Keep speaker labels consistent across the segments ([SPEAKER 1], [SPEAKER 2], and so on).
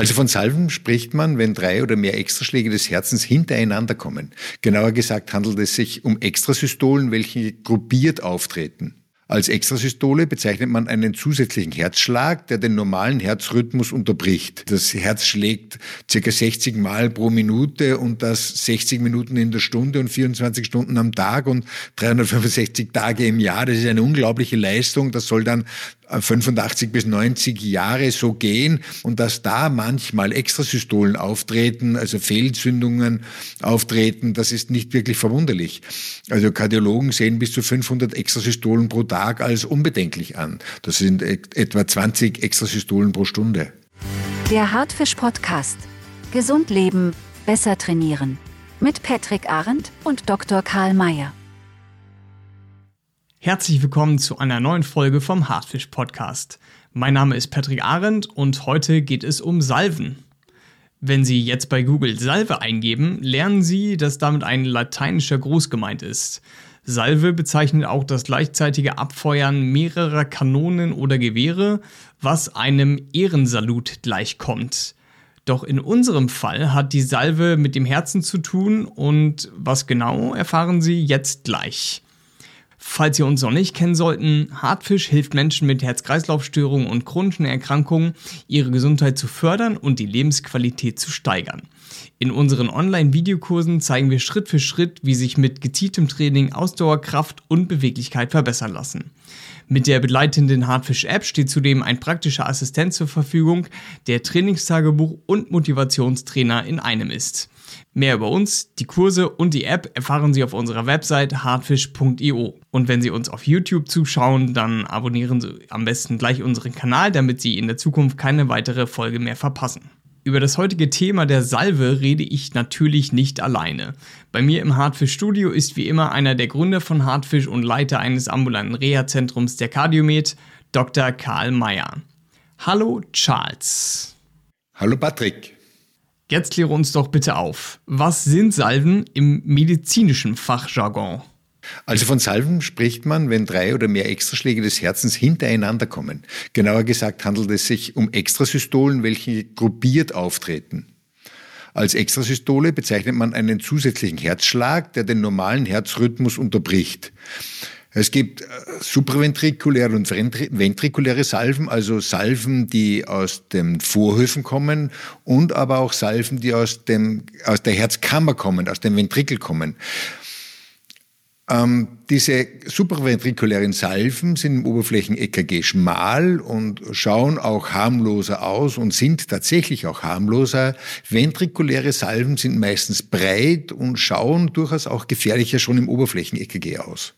[SPEAKER 1] Also von Salven spricht man, wenn drei oder mehr Extraschläge des Herzens hintereinander kommen. Genauer gesagt handelt es sich um Extrasystolen, welche gruppiert auftreten. Als Extrasystole bezeichnet man einen zusätzlichen Herzschlag, der den normalen Herzrhythmus unterbricht. Das Herz schlägt circa 60 Mal pro Minute und das 60 Minuten in der Stunde und 24 Stunden am Tag und 365 Tage im Jahr. Das ist eine unglaubliche Leistung. Das soll dann 85 bis 90 Jahre so gehen und dass da manchmal Extrasystolen auftreten, also Fehlzündungen auftreten, das ist nicht wirklich verwunderlich. Also Kardiologen sehen bis zu 500 Extrasystolen pro Tag als unbedenklich an. Das sind etwa 20 Extrasystolen pro Stunde.
[SPEAKER 2] Der Hartfisch Podcast. Gesund leben, besser trainieren. Mit Patrick Arendt und Dr. Karl Mayer.
[SPEAKER 3] Herzlich willkommen zu einer neuen Folge vom Hartfisch Podcast. Mein Name ist Patrick Arendt und heute geht es um Salven. Wenn Sie jetzt bei Google Salve eingeben, lernen Sie, dass damit ein lateinischer Gruß gemeint ist. Salve bezeichnet auch das gleichzeitige Abfeuern mehrerer Kanonen oder Gewehre, was einem Ehrensalut gleichkommt. Doch in unserem Fall hat die Salve mit dem Herzen zu tun und was genau erfahren Sie jetzt gleich. Falls Sie uns noch nicht kennen sollten, Hartfisch hilft Menschen mit Herz-Kreislauf-Störungen und chronischen Erkrankungen, ihre Gesundheit zu fördern und die Lebensqualität zu steigern. In unseren Online-Videokursen zeigen wir Schritt für Schritt, wie sich mit gezieltem Training Ausdauer, Kraft und Beweglichkeit verbessern lassen. Mit der begleitenden Hardfish-App steht zudem ein praktischer Assistent zur Verfügung, der Trainingstagebuch und Motivationstrainer in einem ist. Mehr über uns, die Kurse und die App erfahren Sie auf unserer Website hardfish.io. Und wenn Sie uns auf YouTube zuschauen, dann abonnieren Sie am besten gleich unseren Kanal, damit Sie in der Zukunft keine weitere Folge mehr verpassen. Über das heutige Thema der Salve rede ich natürlich nicht alleine. Bei mir im Hardfish Studio ist wie immer einer der Gründer von Hardfish und Leiter eines ambulanten Reha-Zentrums der Cardiomed, Dr. Karl Mayer. Hallo Charles.
[SPEAKER 1] Hallo Patrick.
[SPEAKER 3] Jetzt kläre uns doch bitte auf. Was sind Salven im medizinischen Fachjargon?
[SPEAKER 1] Also von Salven spricht man, wenn drei oder mehr Extraschläge des Herzens hintereinander kommen. Genauer gesagt handelt es sich um Extrasystolen, welche gruppiert auftreten. Als Extrasystole bezeichnet man einen zusätzlichen Herzschlag, der den normalen Herzrhythmus unterbricht. Es gibt äh, supraventrikuläre und ventrikuläre Salven, also Salven, die aus den Vorhöfen kommen und aber auch Salven, die aus, dem, aus der Herzkammer kommen, aus dem Ventrikel kommen. Ähm, diese supraventrikulären Salven sind im Oberflächen-EKG schmal und schauen auch harmloser aus und sind tatsächlich auch harmloser. Ventrikuläre Salven sind meistens breit und schauen durchaus auch gefährlicher schon im Oberflächen-EKG aus.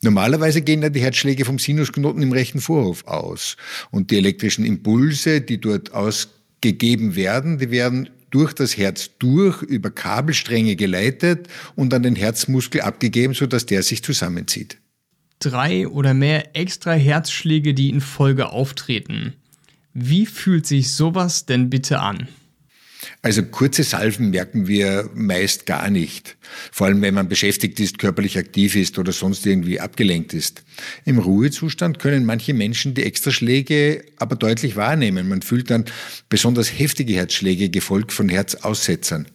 [SPEAKER 1] Normalerweise gehen ja die Herzschläge vom Sinusknoten im rechten Vorhof aus. Und die elektrischen Impulse, die dort ausgegeben werden, die werden durch das Herz durch, über Kabelstränge geleitet und an den Herzmuskel abgegeben, sodass der sich zusammenzieht.
[SPEAKER 3] Drei oder mehr extra Herzschläge, die in Folge auftreten. Wie fühlt sich sowas denn bitte an?
[SPEAKER 1] Also kurze Salven merken wir meist gar nicht. Vor allem, wenn man beschäftigt ist, körperlich aktiv ist oder sonst irgendwie abgelenkt ist. Im Ruhezustand können manche Menschen die Extraschläge aber deutlich wahrnehmen. Man fühlt dann besonders heftige Herzschläge, gefolgt von Herzaussetzern.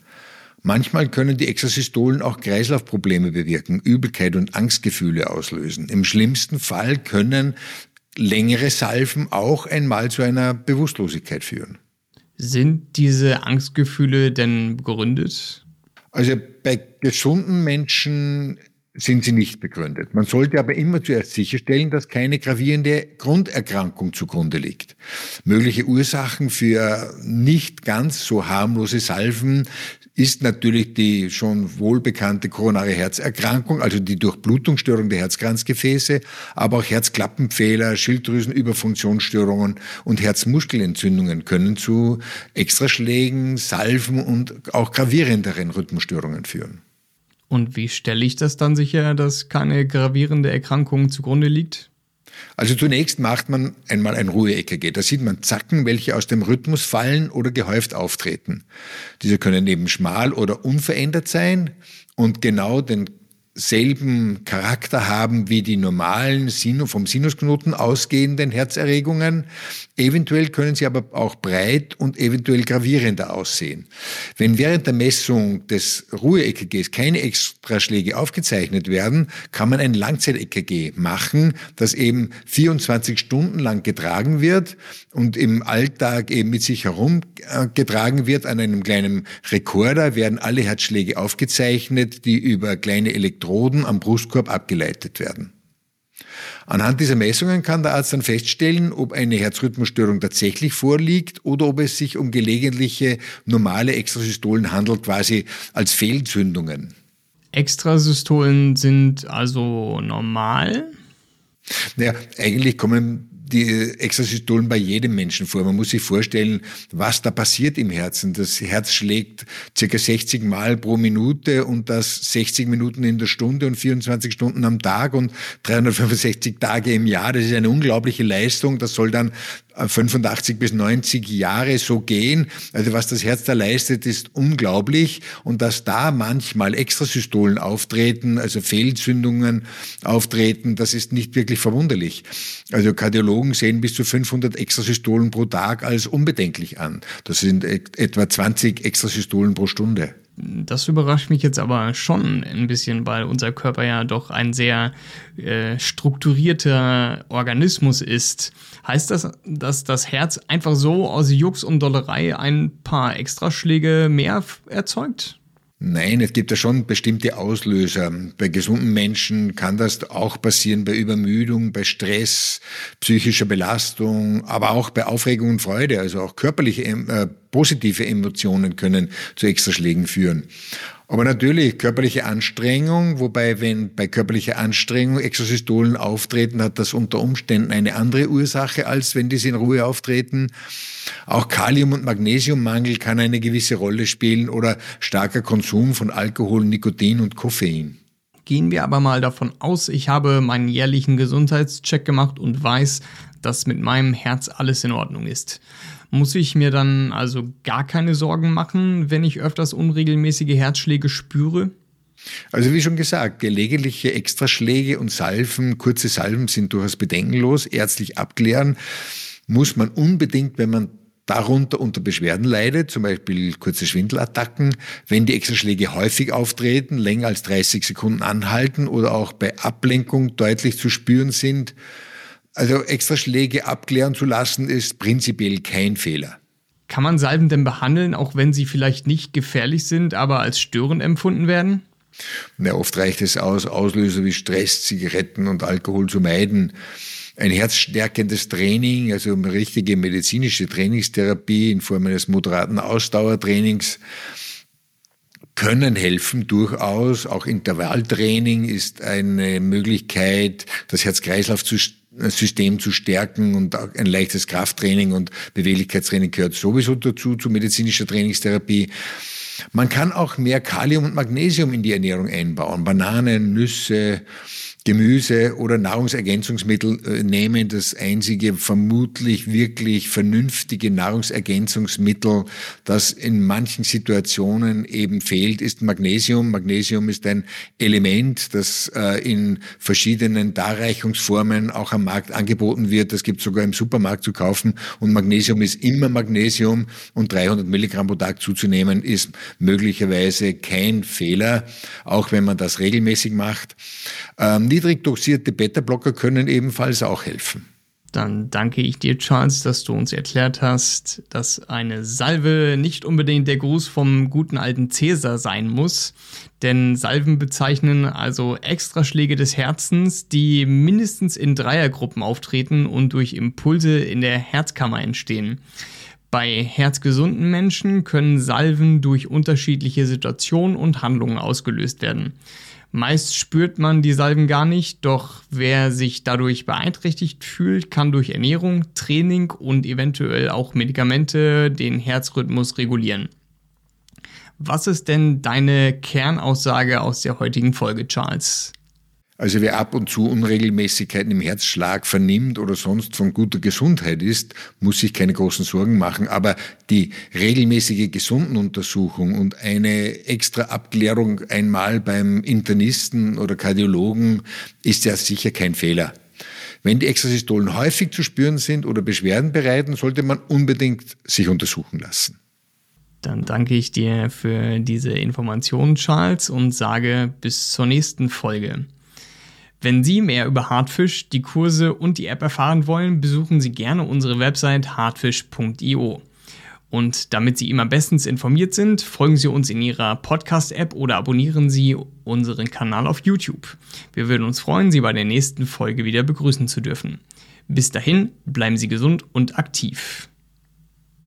[SPEAKER 1] Manchmal können die Extrasystolen auch Kreislaufprobleme bewirken, Übelkeit und Angstgefühle auslösen. Im schlimmsten Fall können längere Salven auch einmal zu einer Bewusstlosigkeit führen.
[SPEAKER 3] Sind diese Angstgefühle denn begründet?
[SPEAKER 1] Also bei gesunden Menschen sind sie nicht begründet. Man sollte aber immer zuerst sicherstellen, dass keine gravierende Grunderkrankung zugrunde liegt. Mögliche Ursachen für nicht ganz so harmlose Salven ist natürlich die schon wohlbekannte koronare Herzerkrankung, also die Durchblutungsstörung der Herzkranzgefäße, aber auch Herzklappenfehler, Schilddrüsenüberfunktionsstörungen und Herzmuskelentzündungen können zu Extraschlägen, Salven und auch gravierenderen Rhythmusstörungen führen.
[SPEAKER 3] Und wie stelle ich das dann sicher, dass keine gravierende Erkrankung zugrunde liegt?
[SPEAKER 1] Also zunächst macht man einmal ein Ruhe-EKG. Da sieht man Zacken, welche aus dem Rhythmus fallen oder gehäuft auftreten. Diese können eben schmal oder unverändert sein und genau den selben Charakter haben wie die normalen vom Sinusknoten ausgehenden Herzerregungen. Eventuell können sie aber auch breit und eventuell gravierender aussehen. Wenn während der Messung des Ruhe-EKGs keine Extraschläge aufgezeichnet werden, kann man ein Langzeit-EKG machen, das eben 24 Stunden lang getragen wird und im Alltag eben mit sich herumgetragen wird. An einem kleinen Rekorder werden alle Herzschläge aufgezeichnet, die über kleine Elektroden am Brustkorb abgeleitet werden. Anhand dieser Messungen kann der Arzt dann feststellen, ob eine Herzrhythmusstörung tatsächlich vorliegt oder ob es sich um gelegentliche normale Extrasystolen handelt, quasi als Fehlzündungen.
[SPEAKER 3] Extrasystolen sind also normal?
[SPEAKER 1] Naja, eigentlich kommen die Extrasystolen bei jedem Menschen vor. Man muss sich vorstellen, was da passiert im Herzen. Das Herz schlägt circa 60 Mal pro Minute und das 60 Minuten in der Stunde und 24 Stunden am Tag und 365 Tage im Jahr. Das ist eine unglaubliche Leistung. Das soll dann 85 bis 90 Jahre so gehen. Also was das Herz da leistet, ist unglaublich. Und dass da manchmal Extrasystolen auftreten, also Fehlzündungen auftreten, das ist nicht wirklich verwunderlich. Also Kardiologen sehen bis zu 500 Extrasystolen pro Tag als unbedenklich an. Das sind etwa 20 Extrasystolen pro Stunde.
[SPEAKER 3] Das überrascht mich jetzt aber schon ein bisschen, weil unser Körper ja doch ein sehr äh, strukturierter Organismus ist. Heißt das, dass das Herz einfach so aus Jux und Dollerei ein paar Extraschläge mehr erzeugt?
[SPEAKER 1] Nein, es gibt ja schon bestimmte Auslöser. Bei gesunden Menschen kann das auch passieren bei Übermüdung, bei Stress, psychischer Belastung, aber auch bei Aufregung und Freude. Also auch körperliche, äh, positive Emotionen können zu Extraschlägen führen. Aber natürlich körperliche Anstrengung, wobei wenn bei körperlicher Anstrengung Exosystolen auftreten, hat das unter Umständen eine andere Ursache, als wenn diese in Ruhe auftreten. Auch Kalium- und Magnesiummangel kann eine gewisse Rolle spielen oder starker Konsum von Alkohol, Nikotin und Koffein.
[SPEAKER 3] Gehen wir aber mal davon aus, ich habe meinen jährlichen Gesundheitscheck gemacht und weiß, dass mit meinem Herz alles in Ordnung ist. Muss ich mir dann also gar keine Sorgen machen, wenn ich öfters unregelmäßige Herzschläge spüre?
[SPEAKER 1] Also wie schon gesagt, gelegentliche Extraschläge und Salven, kurze Salven sind durchaus bedenkenlos. Ärztlich abklären muss man unbedingt, wenn man darunter unter Beschwerden leidet, zum Beispiel kurze Schwindelattacken, wenn die Extraschläge häufig auftreten, länger als 30 Sekunden anhalten oder auch bei Ablenkung deutlich zu spüren sind, also Extraschläge abklären zu lassen, ist prinzipiell kein Fehler.
[SPEAKER 3] Kann man Salben denn behandeln, auch wenn sie vielleicht nicht gefährlich sind, aber als störend empfunden werden?
[SPEAKER 1] Na, oft reicht es aus, Auslöser wie Stress, Zigaretten und Alkohol zu meiden. Ein herzstärkendes Training, also eine richtige medizinische Trainingstherapie in Form eines moderaten Ausdauertrainings, können helfen durchaus. Auch Intervalltraining ist eine Möglichkeit, das Herz-Kreislauf zu System zu stärken und ein leichtes Krafttraining und Beweglichkeitstraining gehört sowieso dazu, zu medizinischer Trainingstherapie. Man kann auch mehr Kalium und Magnesium in die Ernährung einbauen. Bananen, Nüsse, Gemüse oder Nahrungsergänzungsmittel äh, nehmen. Das einzige vermutlich wirklich vernünftige Nahrungsergänzungsmittel, das in manchen Situationen eben fehlt, ist Magnesium. Magnesium ist ein Element, das äh, in verschiedenen Darreichungsformen auch am Markt angeboten wird. Das gibt sogar im Supermarkt zu kaufen. Und Magnesium ist immer Magnesium und 300 Milligramm pro Tag zuzunehmen ist möglicherweise kein Fehler, auch wenn man das regelmäßig macht. Ähm, niedrig dosierte Beta-Blocker können ebenfalls auch helfen.
[SPEAKER 3] Dann danke ich dir, Charles, dass du uns erklärt hast, dass eine Salve nicht unbedingt der Gruß vom guten alten Cäsar sein muss. Denn Salven bezeichnen also Extraschläge des Herzens, die mindestens in Dreiergruppen auftreten und durch Impulse in der Herzkammer entstehen. Bei herzgesunden Menschen können Salven durch unterschiedliche Situationen und Handlungen ausgelöst werden. Meist spürt man die Salben gar nicht, doch wer sich dadurch beeinträchtigt fühlt, kann durch Ernährung, Training und eventuell auch Medikamente den Herzrhythmus regulieren. Was ist denn deine Kernaussage aus der heutigen Folge, Charles?
[SPEAKER 1] Also wer ab und zu Unregelmäßigkeiten im Herzschlag vernimmt oder sonst von guter Gesundheit ist, muss sich keine großen Sorgen machen. Aber die regelmäßige Gesundenuntersuchung und eine extra Abklärung einmal beim Internisten oder Kardiologen ist ja sicher kein Fehler. Wenn die Extrasystolen häufig zu spüren sind oder Beschwerden bereiten, sollte man unbedingt sich untersuchen lassen.
[SPEAKER 3] Dann danke ich dir für diese Informationen, Charles, und sage bis zur nächsten Folge. Wenn Sie mehr über Hartfisch, die Kurse und die App erfahren wollen, besuchen Sie gerne unsere Website hartfisch.io. Und damit Sie immer bestens informiert sind, folgen Sie uns in Ihrer Podcast-App oder abonnieren Sie unseren Kanal auf YouTube. Wir würden uns freuen, Sie bei der nächsten Folge wieder begrüßen zu dürfen. Bis dahin, bleiben Sie gesund und aktiv.